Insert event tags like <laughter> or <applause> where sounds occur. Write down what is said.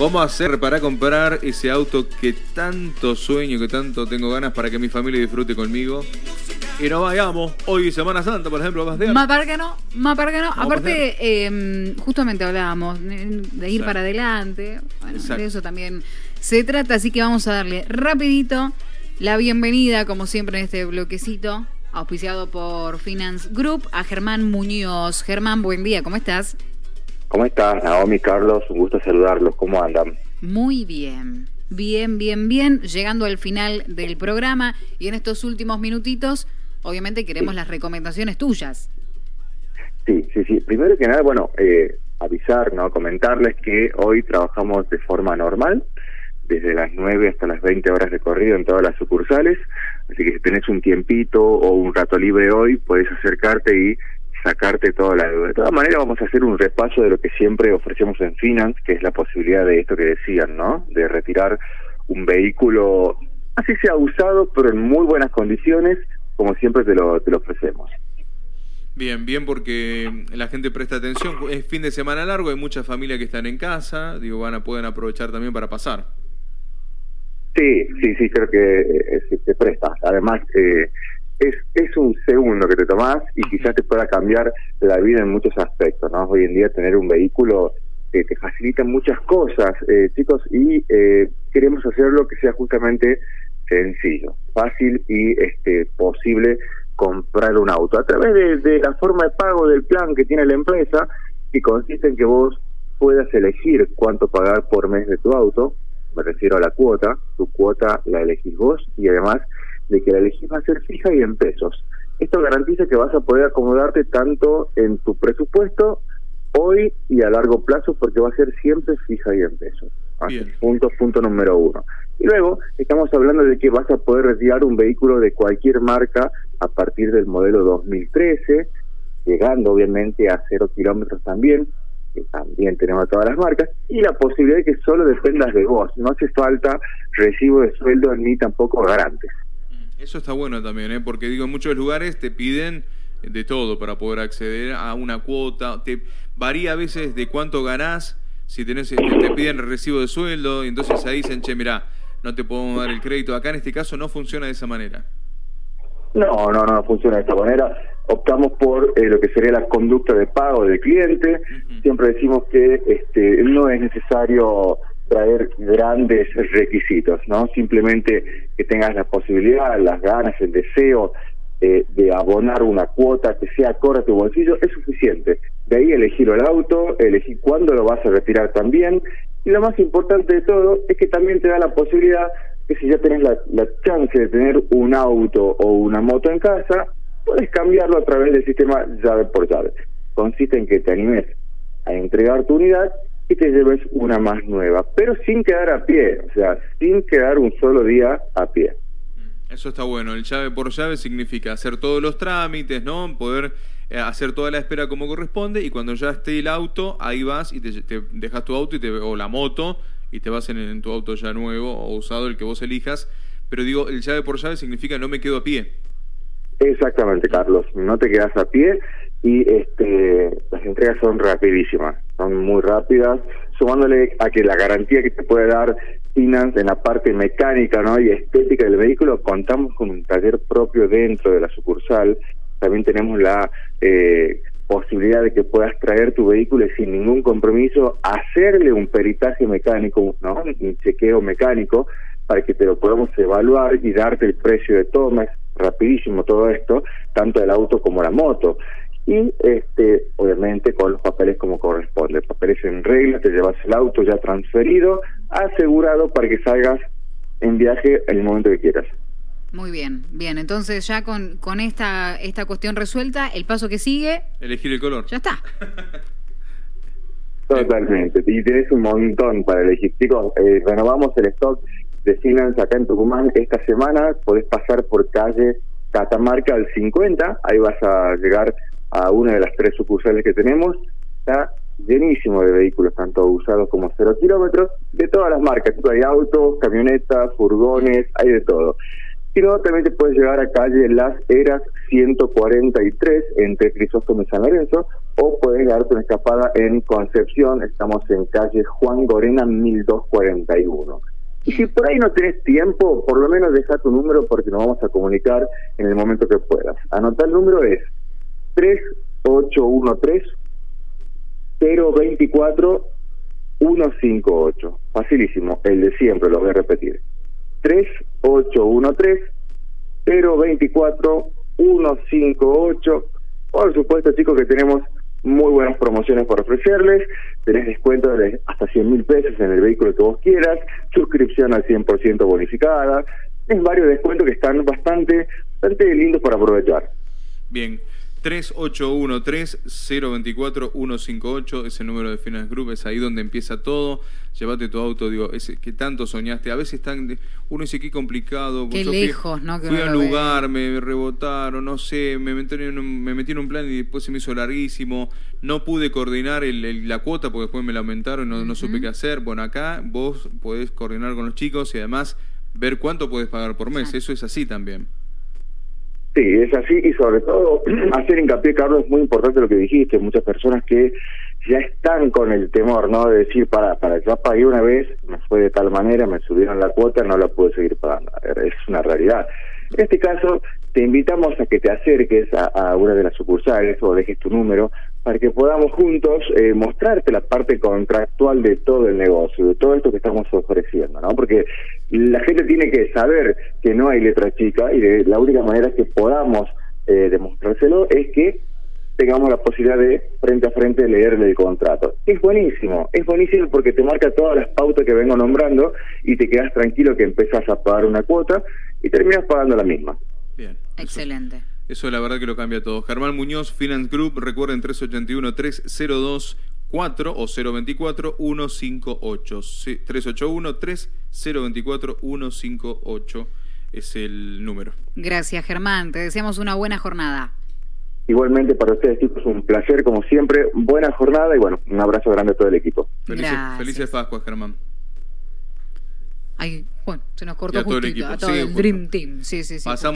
Vamos a hacer para comprar ese auto que tanto sueño, que tanto tengo ganas para que mi familia disfrute conmigo. Y no vayamos. Hoy Semana Santa, por ejemplo, vas Más para que no, más para que no. Aparte, eh, justamente hablábamos de ir para adelante. Bueno, de eso también se trata, así que vamos a darle rapidito la bienvenida, como siempre, en este bloquecito, auspiciado por Finance Group, a Germán Muñoz. Germán, buen día, ¿cómo estás? ¿Cómo estás, Naomi, Carlos? Un gusto saludarlos. ¿Cómo andan? Muy bien. Bien, bien, bien. Llegando al final del programa y en estos últimos minutitos, obviamente queremos las recomendaciones tuyas. Sí, sí, sí. Primero que nada, bueno, eh, avisar, ¿no? Comentarles que hoy trabajamos de forma normal, desde las 9 hasta las 20 horas de corrido en todas las sucursales. Así que si tenés un tiempito o un rato libre hoy, puedes acercarte y sacarte toda la deuda. De todas maneras, vamos a hacer un repaso de lo que siempre ofrecemos en Finance, que es la posibilidad de esto que decían, ¿no? De retirar un vehículo, así sea usado, pero en muy buenas condiciones, como siempre te lo, te lo ofrecemos. Bien, bien porque la gente presta atención. Es fin de semana largo, hay muchas familias que están en casa, digo, van a pueden aprovechar también para pasar. Sí, sí, sí, creo que eh, se, presta. Además, eh, es, es un segundo que te tomás y quizás te pueda cambiar la vida en muchos aspectos, ¿no? Hoy en día tener un vehículo que te facilita muchas cosas, eh, chicos, y eh, queremos hacerlo que sea justamente sencillo, fácil y este posible comprar un auto a través de, de la forma de pago del plan que tiene la empresa, que consiste en que vos puedas elegir cuánto pagar por mes de tu auto, me refiero a la cuota, tu cuota la elegís vos y además de que la elegís va a ser fija y en pesos. Esto garantiza que vas a poder acomodarte tanto en tu presupuesto hoy y a largo plazo porque va a ser siempre fija y en pesos. Punto, punto número uno. Y luego estamos hablando de que vas a poder retirar un vehículo de cualquier marca a partir del modelo 2013, llegando obviamente a cero kilómetros también, que también tenemos todas las marcas, y la posibilidad de que solo dependas de vos. No hace falta recibo de sueldo ni tampoco garantes. Eso está bueno también, ¿eh? porque digo, en muchos lugares te piden de todo para poder acceder a una cuota. Te varía a veces de cuánto ganás, si tenés, te, piden el recibo de sueldo, y entonces ahí dicen, che, mira, no te podemos dar el crédito. Acá en este caso no funciona de esa manera. No, no, no funciona de esta manera. Optamos por eh, lo que sería la conducta de pago del cliente. Siempre decimos que este, no es necesario traer grandes requisitos, ¿no? Simplemente que tengas la posibilidad, las ganas, el deseo eh, de abonar una cuota que sea acorde tu bolsillo es suficiente. De ahí elegir el auto, elegir cuándo lo vas a retirar también. Y lo más importante de todo es que también te da la posibilidad que si ya tenés la, la chance de tener un auto o una moto en casa, puedes cambiarlo a través del sistema llave por llave. Consiste en que te animes a entregar tu unidad y te lleves una más nueva, pero sin quedar a pie, o sea, sin quedar un solo día a pie. Eso está bueno, el llave por llave significa hacer todos los trámites, ¿no? Poder eh, hacer toda la espera como corresponde y cuando ya esté el auto, ahí vas y te, dejas tu auto y te, o la moto y te vas en, en, tu auto ya nuevo o usado, el que vos elijas. Pero digo, el llave por llave significa no me quedo a pie. Exactamente, Carlos, no te quedas a pie y este las entregas son rapidísimas, son muy rápidas, sumándole a que la garantía que te puede dar Finance en la parte mecánica ¿no? y estética del vehículo, contamos con un taller propio dentro de la sucursal, también tenemos la eh, posibilidad de que puedas traer tu vehículo sin ningún compromiso, hacerle un peritaje mecánico, ¿no? un chequeo mecánico, para que te lo podamos evaluar y darte el precio de todo, rapidísimo todo esto, tanto el auto como la moto y este obviamente con los papeles como corresponde, papeles en regla, te llevas el auto ya transferido, asegurado para que salgas en viaje en el momento que quieras. Muy bien, bien, entonces ya con, con esta, esta cuestión resuelta, el paso que sigue... Elegir el color. Ya está. <laughs> Totalmente, y tienes un montón para elegir. Chicos, eh, renovamos el stock de Finance acá en Tucumán esta semana, podés pasar por calle Catamarca al 50, ahí vas a llegar a una de las tres sucursales que tenemos, está llenísimo de vehículos, tanto usados como cero kilómetros, de todas las marcas, hay autos, camionetas, furgones, hay de todo. Si no, también te puedes llegar a calle Las Eras 143 entre Crisóstomo y San Lorenzo, o puedes darte una escapada en Concepción, estamos en calle Juan Gorena 1241. Y si por ahí no tenés tiempo, por lo menos deja tu número porque nos vamos a comunicar en el momento que puedas. Anota el número es 3813 024 158. Facilísimo, el de siempre, lo voy a repetir. 3813 024 158. Por supuesto, chicos, que tenemos muy buenas promociones por ofrecerles. Tenés descuento de hasta 100 mil pesos en el vehículo que vos quieras, suscripción al 100% bonificada. Es varios descuentos que están bastante, bastante lindos para aprovechar. Bien. 3813-024-158 es el número de Finance Group, es ahí donde empieza todo. Llévate tu auto, digo, ese que tanto soñaste. A veces tan, uno dice qué complicado. Qué lejos, ¿no? Que fui a un lugar, me rebotaron, no sé, me metí, en un, me metí en un plan y después se me hizo larguísimo. No pude coordinar el, la cuota porque después me la aumentaron y no, no supe qué hacer. Bueno, acá vos podés coordinar con los chicos y además ver cuánto puedes pagar por mes. Eso es así también. Sí, es así y sobre todo <clears throat> hacer hincapié, Carlos, es muy importante lo que dijiste, muchas personas que ya están con el temor, ¿no? De decir, para, para, ya pagué una vez, me fue de tal manera, me subieron la cuota, no la puedo seguir pagando. Es una realidad. En este caso, te invitamos a que te acerques a, una de las sucursales o dejes tu número para que podamos juntos eh, mostrarte la parte contractual de todo el negocio, de todo esto que estamos ofreciendo, ¿no? Porque la gente tiene que saber que no hay letra chica y de, la única manera que podamos eh, demostrárselo es que tengamos la posibilidad de frente a frente leerle el contrato. Es buenísimo, es buenísimo porque te marca todas las pautas que vengo nombrando y te quedas tranquilo que empezás a pagar una cuota y terminas pagando la misma. Bien. Excelente. Eso, la verdad que lo cambia todo. Germán Muñoz, Finance Group, recuerden 381-302-4 o 024-158. 381-3024-158 es el número. Gracias, Germán. Te deseamos una buena jornada. Igualmente para ustedes, chicos, un placer como siempre. Buena jornada y bueno, un abrazo grande a todo el equipo. Felices, felices Pascuas, Germán. Ay, bueno, se nos cortó justito, a todo el, Dream Team. Sí, sí, sí.